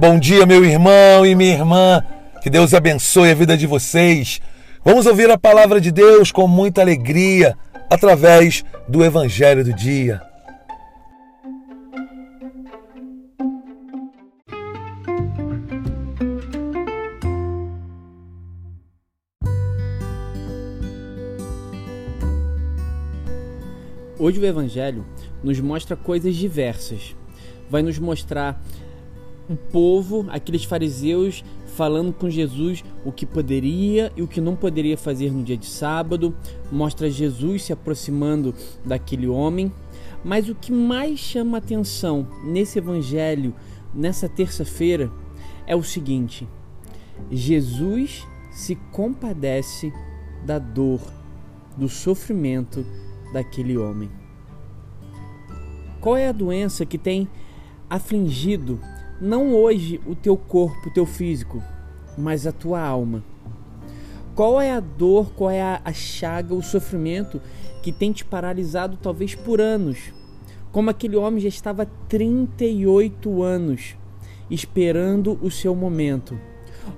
Bom dia, meu irmão e minha irmã. Que Deus abençoe a vida de vocês. Vamos ouvir a palavra de Deus com muita alegria através do Evangelho do Dia. Hoje o Evangelho nos mostra coisas diversas. Vai nos mostrar o povo, aqueles fariseus, falando com Jesus o que poderia e o que não poderia fazer no dia de sábado, mostra Jesus se aproximando daquele homem. Mas o que mais chama atenção nesse evangelho, nessa terça-feira, é o seguinte: Jesus se compadece da dor, do sofrimento daquele homem. Qual é a doença que tem afligido não hoje o teu corpo, o teu físico, mas a tua alma. Qual é a dor, qual é a, chaga, o sofrimento que tem te paralisado talvez por anos? Como aquele homem já estava 38 anos esperando o seu momento.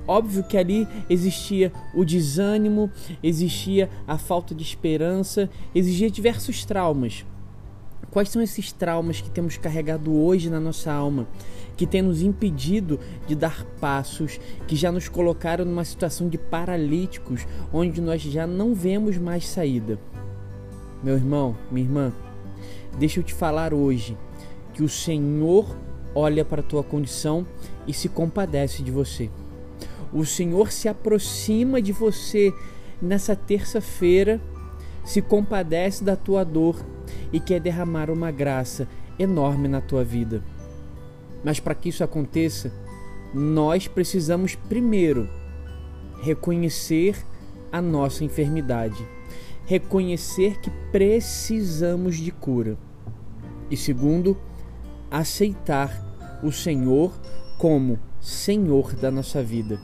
Óbvio que ali existia o desânimo, existia a falta de esperança, existia diversos traumas. Quais são esses traumas que temos carregado hoje na nossa alma, que tem nos impedido de dar passos, que já nos colocaram numa situação de paralíticos, onde nós já não vemos mais saída? Meu irmão, minha irmã, deixa eu te falar hoje que o Senhor olha para a tua condição e se compadece de você. O Senhor se aproxima de você nessa terça-feira, se compadece da tua dor e quer derramar uma graça enorme na tua vida. Mas para que isso aconteça, nós precisamos primeiro reconhecer a nossa enfermidade, reconhecer que precisamos de cura. E segundo, aceitar o Senhor como Senhor da nossa vida.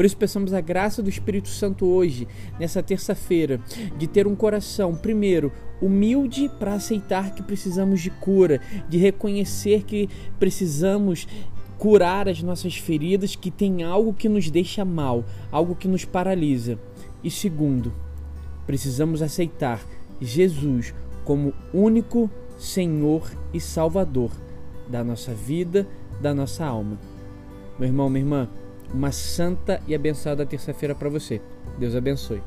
Por isso, peçamos a graça do Espírito Santo hoje, nessa terça-feira, de ter um coração, primeiro, humilde para aceitar que precisamos de cura, de reconhecer que precisamos curar as nossas feridas, que tem algo que nos deixa mal, algo que nos paralisa. E segundo, precisamos aceitar Jesus como único Senhor e Salvador da nossa vida, da nossa alma. Meu irmão, minha irmã, uma santa e abençoada terça-feira para você. Deus abençoe.